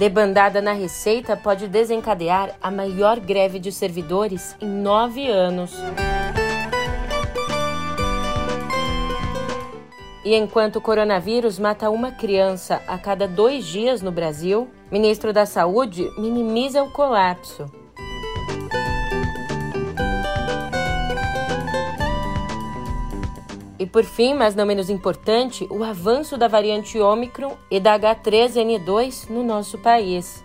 debandada na Receita pode desencadear a maior greve de servidores em nove anos. E enquanto o coronavírus mata uma criança a cada dois dias no Brasil, ministro da Saúde minimiza o colapso. E por fim, mas não menos importante, o avanço da variante Ômicron e da H3N2 no nosso país.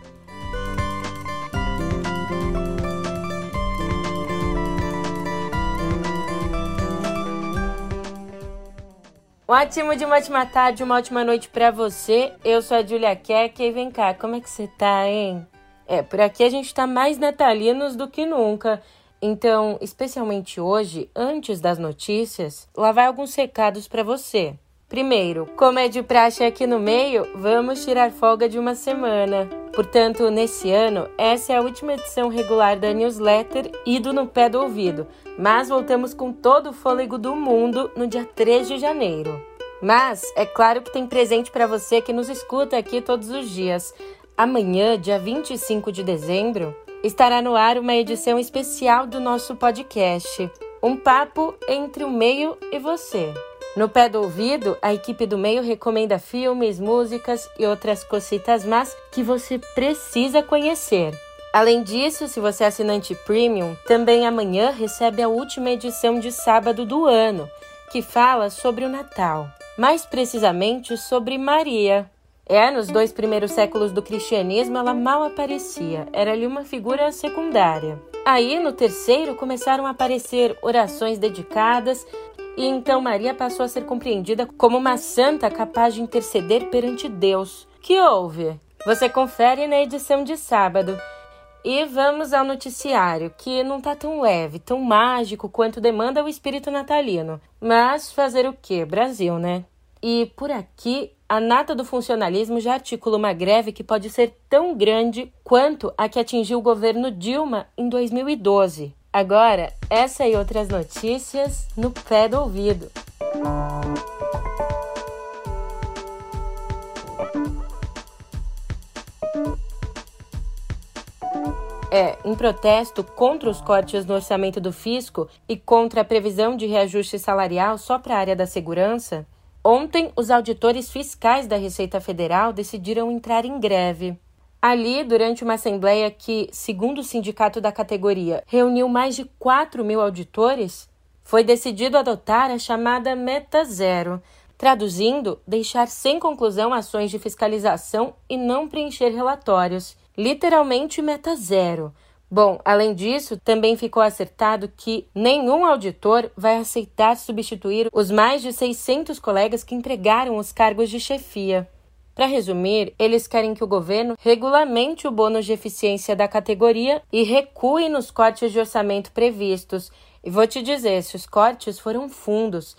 Um ótimo de uma ótima tarde, uma ótima noite para você. Eu sou a Julia Keck e vem cá, como é que você tá, hein? É, por aqui a gente tá mais natalinos do que nunca. Então, especialmente hoje, antes das notícias, lá vai alguns recados para você. Primeiro, como é de praxe aqui no meio, vamos tirar folga de uma semana. Portanto, nesse ano, essa é a última edição regular da newsletter Ido no Pé do Ouvido, mas voltamos com todo o fôlego do mundo no dia 3 de janeiro. Mas é claro que tem presente para você que nos escuta aqui todos os dias. Amanhã, dia 25 de dezembro, estará no ar uma edição especial do nosso podcast, um papo entre o meio e você. No pé do ouvido, a equipe do meio recomenda filmes, músicas e outras cositas más que você precisa conhecer. Além disso, se você é assinante premium, também amanhã recebe a última edição de sábado do ano, que fala sobre o Natal, mais precisamente sobre Maria, é, nos dois primeiros séculos do cristianismo ela mal aparecia, era-lhe uma figura secundária. Aí, no terceiro, começaram a aparecer orações dedicadas, e então Maria passou a ser compreendida como uma santa capaz de interceder perante Deus. Que houve? Você confere na edição de sábado. E vamos ao noticiário, que não tá tão leve, tão mágico quanto demanda o espírito natalino. Mas fazer o quê? Brasil, né? E por aqui a nata do funcionalismo já articula uma greve que pode ser tão grande quanto a que atingiu o governo Dilma em 2012. Agora, essa e outras notícias no pé do ouvido. É, em protesto contra os cortes no orçamento do fisco e contra a previsão de reajuste salarial só para a área da segurança, Ontem, os auditores fiscais da Receita Federal decidiram entrar em greve. Ali, durante uma assembleia que, segundo o sindicato da categoria, reuniu mais de 4 mil auditores, foi decidido adotar a chamada Meta Zero, traduzindo, deixar sem conclusão ações de fiscalização e não preencher relatórios. Literalmente Meta Zero Bom, além disso, também ficou acertado que nenhum auditor vai aceitar substituir os mais de 600 colegas que entregaram os cargos de chefia. Para resumir, eles querem que o governo regulamente o bônus de eficiência da categoria e recue nos cortes de orçamento previstos. E vou te dizer, se os cortes foram fundos,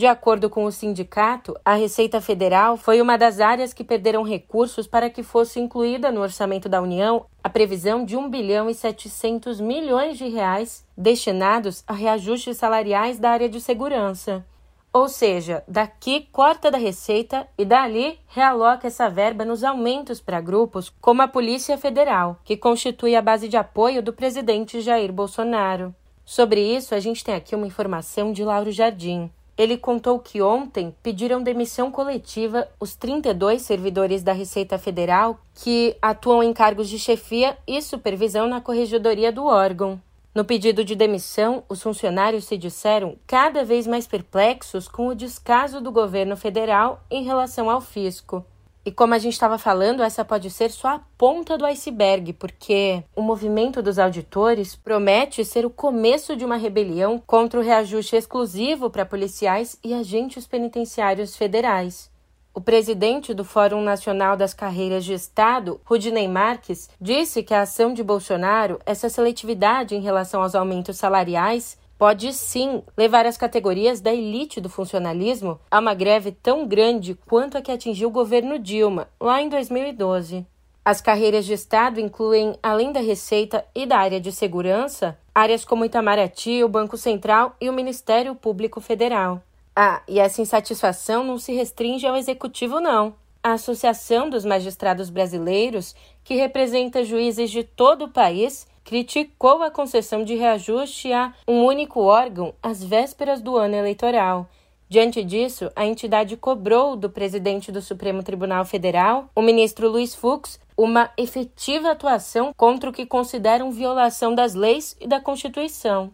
de acordo com o sindicato, a Receita Federal foi uma das áreas que perderam recursos para que fosse incluída no orçamento da União a previsão de 1 bilhão e 700 milhões de reais destinados a reajustes salariais da área de segurança. Ou seja, daqui corta da receita e dali realoca essa verba nos aumentos para grupos como a Polícia Federal, que constitui a base de apoio do presidente Jair Bolsonaro. Sobre isso, a gente tem aqui uma informação de Lauro Jardim. Ele contou que ontem pediram demissão coletiva os 32 servidores da Receita Federal que atuam em cargos de chefia e supervisão na corregedoria do órgão. No pedido de demissão, os funcionários se disseram cada vez mais perplexos com o descaso do governo federal em relação ao fisco. E como a gente estava falando, essa pode ser só a ponta do iceberg, porque o movimento dos auditores promete ser o começo de uma rebelião contra o reajuste exclusivo para policiais e agentes penitenciários federais. O presidente do Fórum Nacional das Carreiras de Estado, Rudinei Marques, disse que a ação de Bolsonaro, essa seletividade em relação aos aumentos salariais, pode sim levar as categorias da elite do funcionalismo a uma greve tão grande quanto a que atingiu o governo Dilma, lá em 2012. As carreiras de Estado incluem, além da Receita e da área de segurança, áreas como Itamaraty, o Banco Central e o Ministério Público Federal. Ah, e essa insatisfação não se restringe ao executivo, não. a Associação dos Magistrados Brasileiros, que representa juízes de todo o país, criticou a concessão de reajuste a um único órgão às vésperas do ano eleitoral. Diante disso, a entidade cobrou do presidente do Supremo Tribunal Federal, o ministro Luiz Fux, uma efetiva atuação contra o que consideram violação das leis e da Constituição.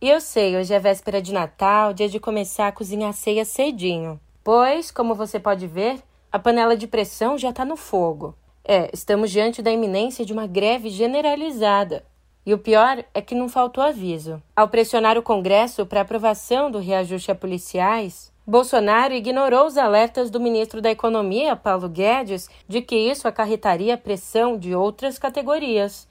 E eu sei, hoje é véspera de Natal, dia de começar a cozinhar a ceia cedinho. Pois, como você pode ver, a panela de pressão já está no fogo. É, estamos diante da iminência de uma greve generalizada. E o pior é que não faltou aviso. Ao pressionar o Congresso para aprovação do reajuste a policiais, Bolsonaro ignorou os alertas do ministro da Economia, Paulo Guedes, de que isso acarretaria pressão de outras categorias.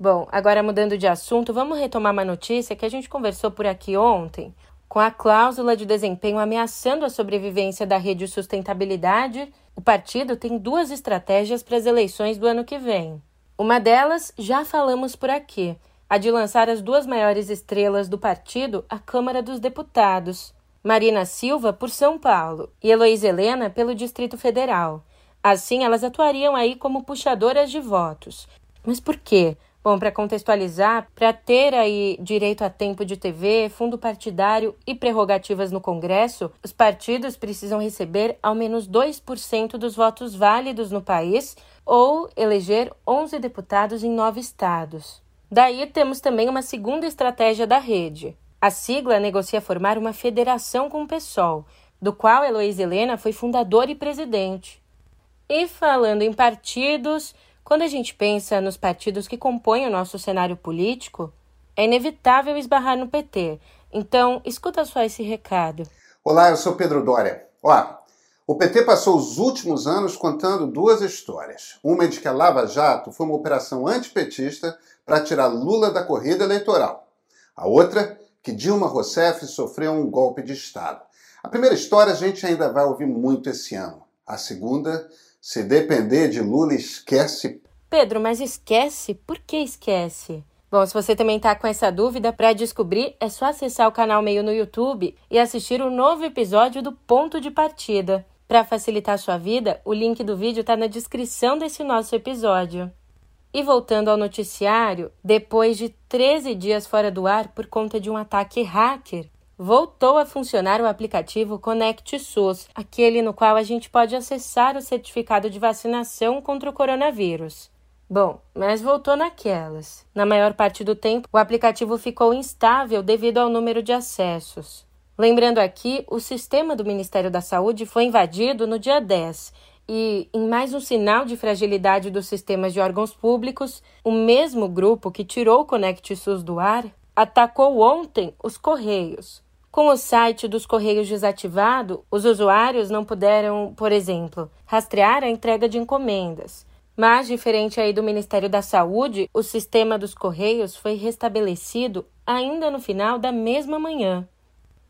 Bom, agora mudando de assunto, vamos retomar uma notícia que a gente conversou por aqui ontem com a cláusula de desempenho ameaçando a sobrevivência da rede de sustentabilidade, o partido tem duas estratégias para as eleições do ano que vem. Uma delas já falamos por aqui, a de lançar as duas maiores estrelas do partido à Câmara dos Deputados, Marina Silva por São Paulo e Heloísa Helena pelo Distrito Federal. Assim, elas atuariam aí como puxadoras de votos. Mas por quê? Bom, para contextualizar, para ter aí direito a tempo de TV, fundo partidário e prerrogativas no Congresso, os partidos precisam receber ao menos 2% dos votos válidos no país ou eleger 11 deputados em nove estados. Daí temos também uma segunda estratégia da rede. A sigla negocia formar uma federação com o PSOL, do qual Heloísa Helena foi fundadora e presidente. E falando em partidos, quando a gente pensa nos partidos que compõem o nosso cenário político, é inevitável esbarrar no PT. Então, escuta só esse recado. Olá, eu sou Pedro Dória. Ó, o PT passou os últimos anos contando duas histórias. Uma é de que a Lava Jato foi uma operação antipetista para tirar Lula da corrida eleitoral. A outra, que Dilma Rousseff sofreu um golpe de Estado. A primeira história a gente ainda vai ouvir muito esse ano. A segunda se depender de Lula, esquece. Pedro, mas esquece? Por que esquece? Bom, se você também está com essa dúvida, para descobrir é só acessar o canal Meio no YouTube e assistir o um novo episódio do Ponto de Partida. Para facilitar a sua vida, o link do vídeo está na descrição desse nosso episódio. E voltando ao noticiário, depois de 13 dias fora do ar por conta de um ataque hacker, voltou a funcionar o aplicativo Conect SUS, aquele no qual a gente pode acessar o certificado de vacinação contra o coronavírus. Bom, mas voltou naquelas. Na maior parte do tempo, o aplicativo ficou instável devido ao número de acessos. Lembrando aqui, o sistema do Ministério da Saúde foi invadido no dia 10 e, em mais um sinal de fragilidade dos sistemas de órgãos públicos, o mesmo grupo que tirou o Conect SUS do ar atacou ontem os Correios, com o site dos Correios desativado, os usuários não puderam, por exemplo, rastrear a entrega de encomendas. Mas, diferente aí do Ministério da Saúde, o sistema dos Correios foi restabelecido ainda no final da mesma manhã.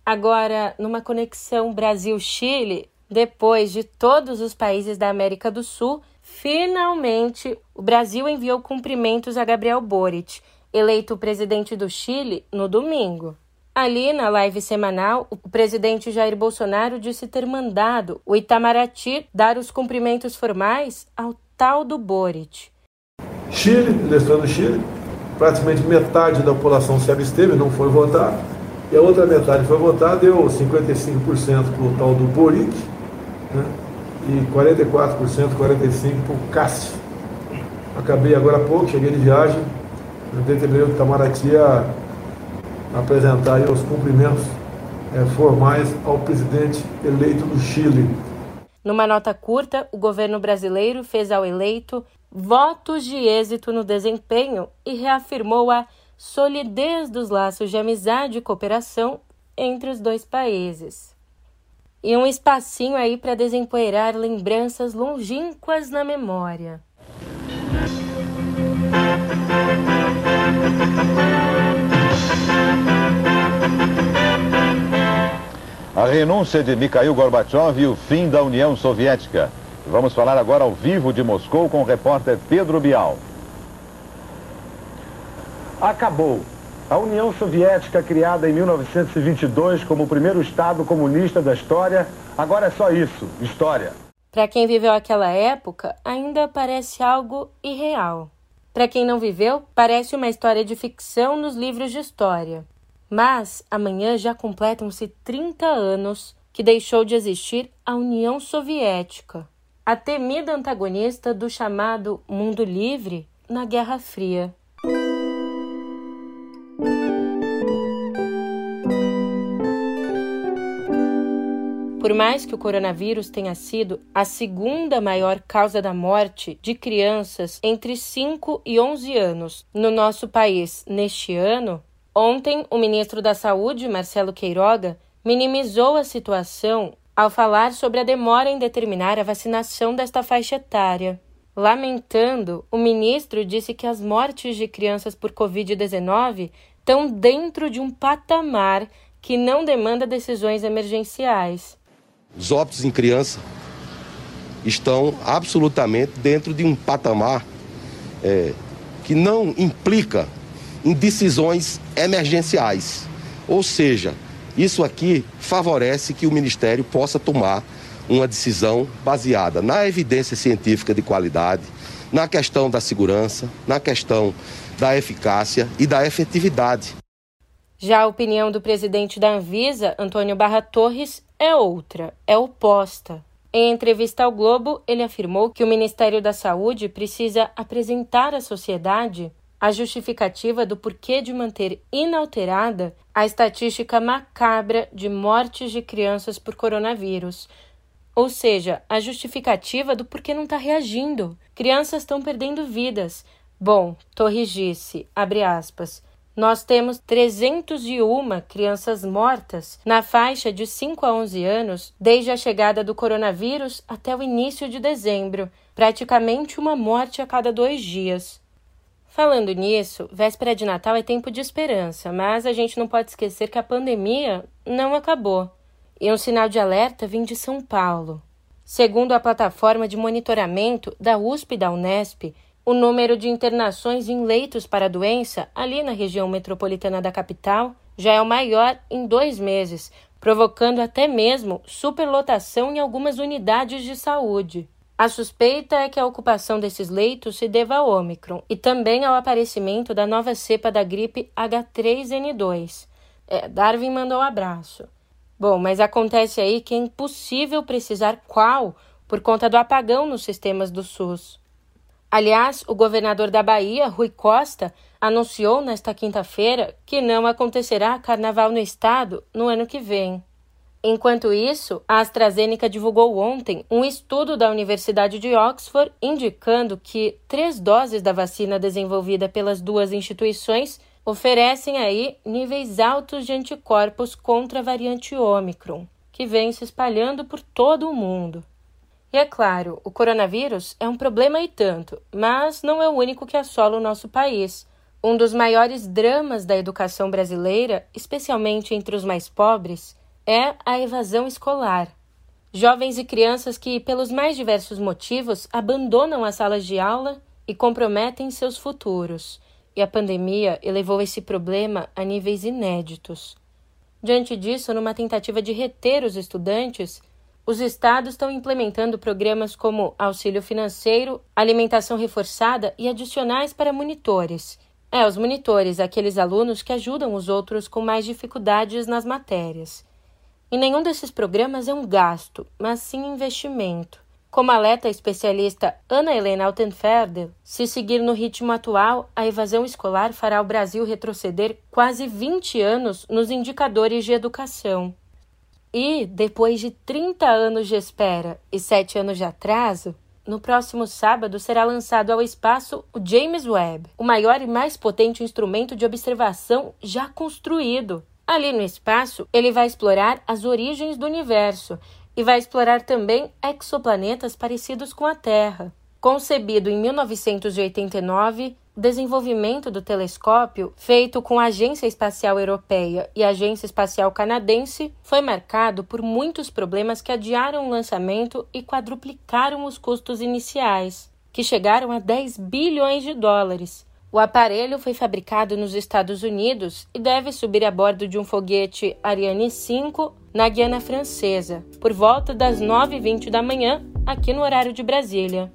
Agora, numa conexão Brasil-Chile, depois de todos os países da América do Sul, finalmente o Brasil enviou cumprimentos a Gabriel Boric, eleito presidente do Chile no domingo. Ali, na live semanal, o presidente Jair Bolsonaro disse ter mandado o Itamaraty dar os cumprimentos formais ao tal do Boric. Chile, eleição do Chile, praticamente metade da população se absteve, não foi votar, e a outra metade foi votar, deu 55% para o tal do Boric, né? e 44%, 45% para o Cássio. Acabei agora há pouco, cheguei de viagem, determinei o Itamaraty a apresentar os cumprimentos é, formais ao presidente eleito do Chile. Numa nota curta, o governo brasileiro fez ao eleito votos de êxito no desempenho e reafirmou a solidez dos laços de amizade e cooperação entre os dois países. E um espacinho aí para desempoeirar lembranças longínquas na memória. A renúncia de Mikhail Gorbachev e o fim da União Soviética. Vamos falar agora ao vivo de Moscou com o repórter Pedro Bial. Acabou. A União Soviética, criada em 1922 como o primeiro Estado comunista da história, agora é só isso, história. Para quem viveu aquela época, ainda parece algo irreal. Para quem não viveu, parece uma história de ficção nos livros de história. Mas amanhã já completam-se 30 anos que deixou de existir a União Soviética, a temida antagonista do chamado mundo livre na Guerra Fria. Por mais que o coronavírus tenha sido a segunda maior causa da morte de crianças entre 5 e 11 anos no nosso país neste ano, ontem o ministro da Saúde, Marcelo Queiroga, minimizou a situação ao falar sobre a demora em determinar a vacinação desta faixa etária. Lamentando, o ministro disse que as mortes de crianças por Covid-19 estão dentro de um patamar que não demanda decisões emergenciais. Os óbitos em criança estão absolutamente dentro de um patamar é, que não implica em decisões emergenciais. Ou seja, isso aqui favorece que o Ministério possa tomar uma decisão baseada na evidência científica de qualidade, na questão da segurança, na questão da eficácia e da efetividade. Já a opinião do presidente da Anvisa, Antônio Barra Torres, é outra, é oposta. Em entrevista ao Globo, ele afirmou que o Ministério da Saúde precisa apresentar à sociedade a justificativa do porquê de manter inalterada a estatística macabra de mortes de crianças por coronavírus. Ou seja, a justificativa do porquê não está reagindo. Crianças estão perdendo vidas. Bom, Torres disse, abre aspas, nós temos 301 crianças mortas na faixa de 5 a 11 anos desde a chegada do coronavírus até o início de dezembro, praticamente uma morte a cada dois dias. Falando nisso, véspera de Natal é tempo de esperança, mas a gente não pode esquecer que a pandemia não acabou. E um sinal de alerta vem de São Paulo. Segundo a plataforma de monitoramento da USP e da Unesp, o número de internações em leitos para a doença, ali na região metropolitana da capital, já é o maior em dois meses, provocando até mesmo superlotação em algumas unidades de saúde. A suspeita é que a ocupação desses leitos se deva ao Ômicron e também ao aparecimento da nova cepa da gripe H3N2. É, Darwin mandou um abraço. Bom, mas acontece aí que é impossível precisar qual por conta do apagão nos sistemas do SUS. Aliás, o governador da Bahia, Rui Costa, anunciou nesta quinta-feira que não acontecerá carnaval no estado no ano que vem. Enquanto isso, a AstraZeneca divulgou ontem um estudo da Universidade de Oxford indicando que três doses da vacina desenvolvida pelas duas instituições oferecem aí níveis altos de anticorpos contra a variante Ômicron, que vem se espalhando por todo o mundo. E é claro, o coronavírus é um problema e tanto, mas não é o único que assola o nosso país. Um dos maiores dramas da educação brasileira, especialmente entre os mais pobres, é a evasão escolar. Jovens e crianças que, pelos mais diversos motivos, abandonam as salas de aula e comprometem seus futuros. E a pandemia elevou esse problema a níveis inéditos. Diante disso, numa tentativa de reter os estudantes, os estados estão implementando programas como auxílio financeiro, alimentação reforçada e adicionais para monitores. É, os monitores, aqueles alunos que ajudam os outros com mais dificuldades nas matérias. E nenhum desses programas é um gasto, mas sim investimento. Como alerta a especialista Ana Helena Altenfelder, se seguir no ritmo atual, a evasão escolar fará o Brasil retroceder quase 20 anos nos indicadores de educação. E, depois de 30 anos de espera e 7 anos de atraso, no próximo sábado será lançado ao espaço o James Webb, o maior e mais potente instrumento de observação já construído. Ali no espaço, ele vai explorar as origens do universo e vai explorar também exoplanetas parecidos com a Terra. Concebido em 1989, o desenvolvimento do telescópio, feito com a Agência Espacial Europeia e a Agência Espacial Canadense, foi marcado por muitos problemas que adiaram o lançamento e quadruplicaram os custos iniciais, que chegaram a 10 bilhões de dólares. O aparelho foi fabricado nos Estados Unidos e deve subir a bordo de um foguete Ariane 5 na Guiana Francesa, por volta das 9h20 da manhã, aqui no horário de Brasília.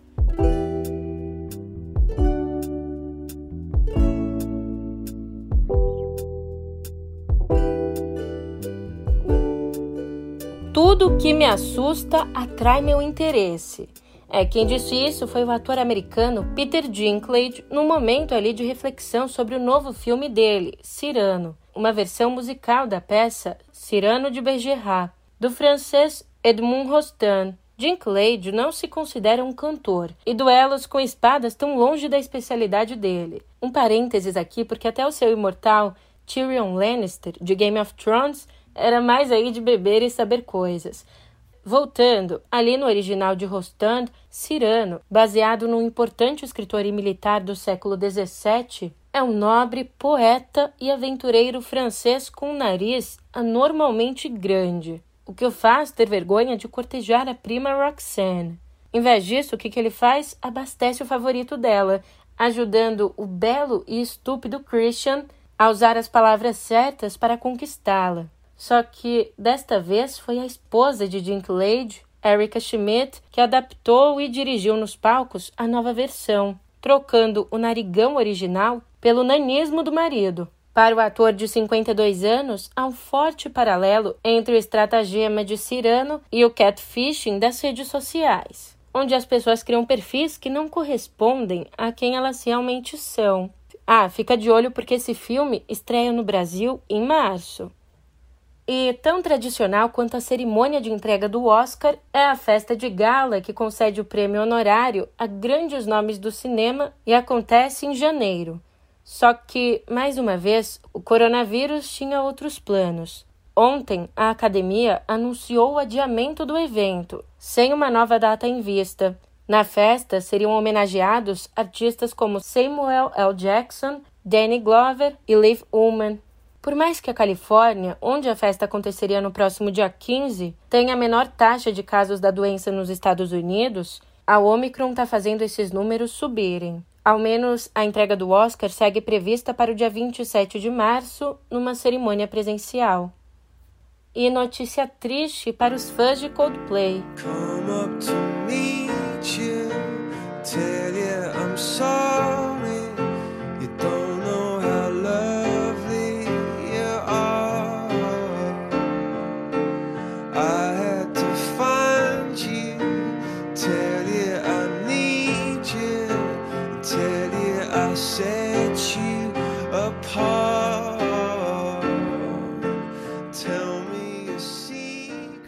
Tudo que me assusta atrai meu interesse. É, quem disse isso foi o ator americano Peter Dinklage, num momento ali de reflexão sobre o novo filme dele, Cyrano, uma versão musical da peça Cyrano de Bergerac, do francês Edmond Rostand. Dinklage não se considera um cantor, e duelos com espadas tão longe da especialidade dele. Um parênteses aqui, porque até o seu imortal Tyrion Lannister, de Game of Thrones, era mais aí de beber e saber coisas. Voltando, ali no original de Rostand, Cyrano, baseado num importante escritor e militar do século XVII, é um nobre, poeta e aventureiro francês com um nariz anormalmente grande, o que o faz ter vergonha de cortejar a prima Roxanne. Em vez disso, o que, que ele faz? Abastece o favorito dela, ajudando o belo e estúpido Christian a usar as palavras certas para conquistá-la. Só que desta vez foi a esposa de Dinklage, Erika Schmidt, que adaptou e dirigiu nos palcos a nova versão, trocando o narigão original pelo nanismo do marido. Para o ator de 52 anos, há um forte paralelo entre o estratagema de Cirano e o catfishing das redes sociais, onde as pessoas criam perfis que não correspondem a quem elas realmente são. Ah, fica de olho porque esse filme estreia no Brasil em março. E tão tradicional quanto a cerimônia de entrega do Oscar é a festa de gala que concede o prêmio honorário a grandes nomes do cinema e acontece em janeiro. Só que, mais uma vez, o coronavírus tinha outros planos. Ontem, a academia anunciou o adiamento do evento, sem uma nova data em vista. Na festa seriam homenageados artistas como Samuel L. Jackson, Danny Glover e Liv Ullmann, por mais que a Califórnia, onde a festa aconteceria no próximo dia 15, tenha a menor taxa de casos da doença nos Estados Unidos, a Omicron está fazendo esses números subirem. Ao menos a entrega do Oscar segue prevista para o dia 27 de março, numa cerimônia presencial. E notícia triste para os fãs de Coldplay.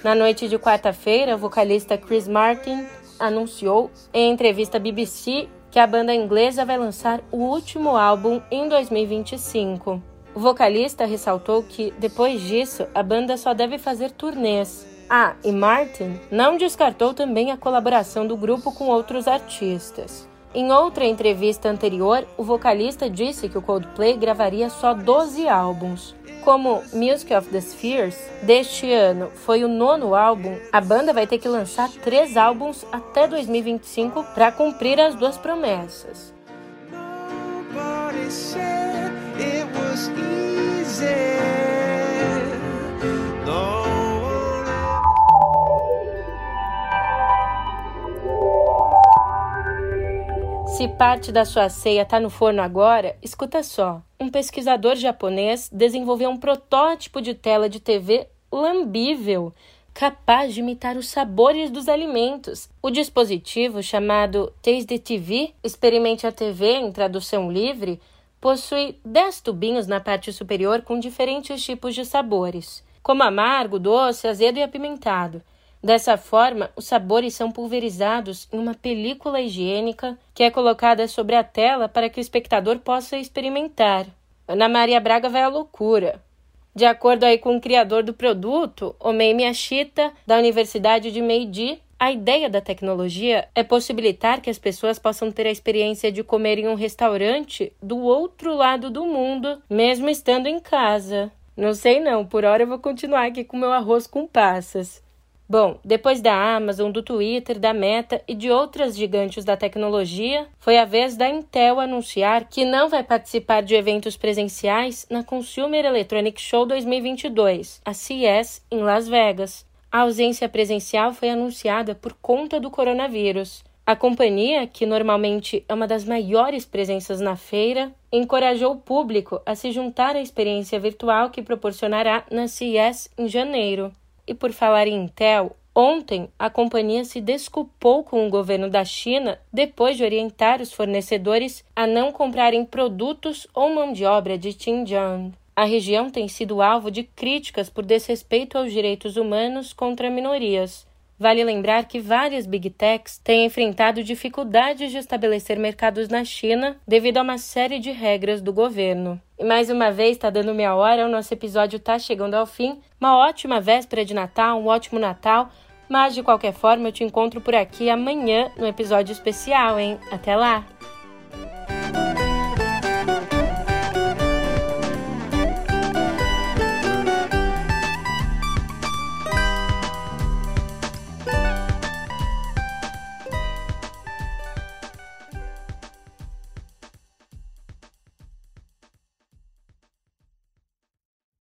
Na noite de quarta-feira, o vocalista Chris Martin anunciou em entrevista à BBC que a banda inglesa vai lançar o último álbum em 2025. O vocalista ressaltou que, depois disso, a banda só deve fazer turnês. Ah, e Martin não descartou também a colaboração do grupo com outros artistas. Em outra entrevista anterior, o vocalista disse que o Coldplay gravaria só 12 álbuns. Como Music of the Spheres deste ano foi o nono álbum, a banda vai ter que lançar três álbuns até 2025 para cumprir as duas promessas. Nobody said it was easy. Se parte da sua ceia está no forno agora, escuta só. Um pesquisador japonês desenvolveu um protótipo de tela de TV lambível, capaz de imitar os sabores dos alimentos. O dispositivo, chamado Taste TV, Experimente a TV em tradução livre, possui 10 tubinhos na parte superior com diferentes tipos de sabores, como amargo, doce, azedo e apimentado. Dessa forma, os sabores são pulverizados em uma película higiênica que é colocada sobre a tela para que o espectador possa experimentar. Ana Maria Braga vai à loucura. De acordo aí com o criador do produto, Omei Miyashita, da Universidade de Meiji, a ideia da tecnologia é possibilitar que as pessoas possam ter a experiência de comer em um restaurante do outro lado do mundo, mesmo estando em casa. Não sei não, por hora eu vou continuar aqui com meu arroz com passas. Bom, depois da Amazon, do Twitter, da Meta e de outras gigantes da tecnologia, foi a vez da Intel anunciar que não vai participar de eventos presenciais na Consumer Electronics Show 2022, a CES, em Las Vegas. a ausência presencial foi anunciada por conta do coronavírus. A companhia, que normalmente é uma das maiores presenças na feira, encorajou o público a se juntar à experiência virtual que proporcionará na CES em janeiro. E por falar em Intel, ontem a companhia se desculpou com o governo da China depois de orientar os fornecedores a não comprarem produtos ou mão de obra de Xinjiang. A região tem sido alvo de críticas por desrespeito aos direitos humanos contra minorias. Vale lembrar que várias big techs têm enfrentado dificuldades de estabelecer mercados na China devido a uma série de regras do governo. E mais uma vez, está dando minha hora, o nosso episódio está chegando ao fim. Uma ótima véspera de Natal, um ótimo Natal. Mas de qualquer forma, eu te encontro por aqui amanhã no episódio especial, hein? Até lá!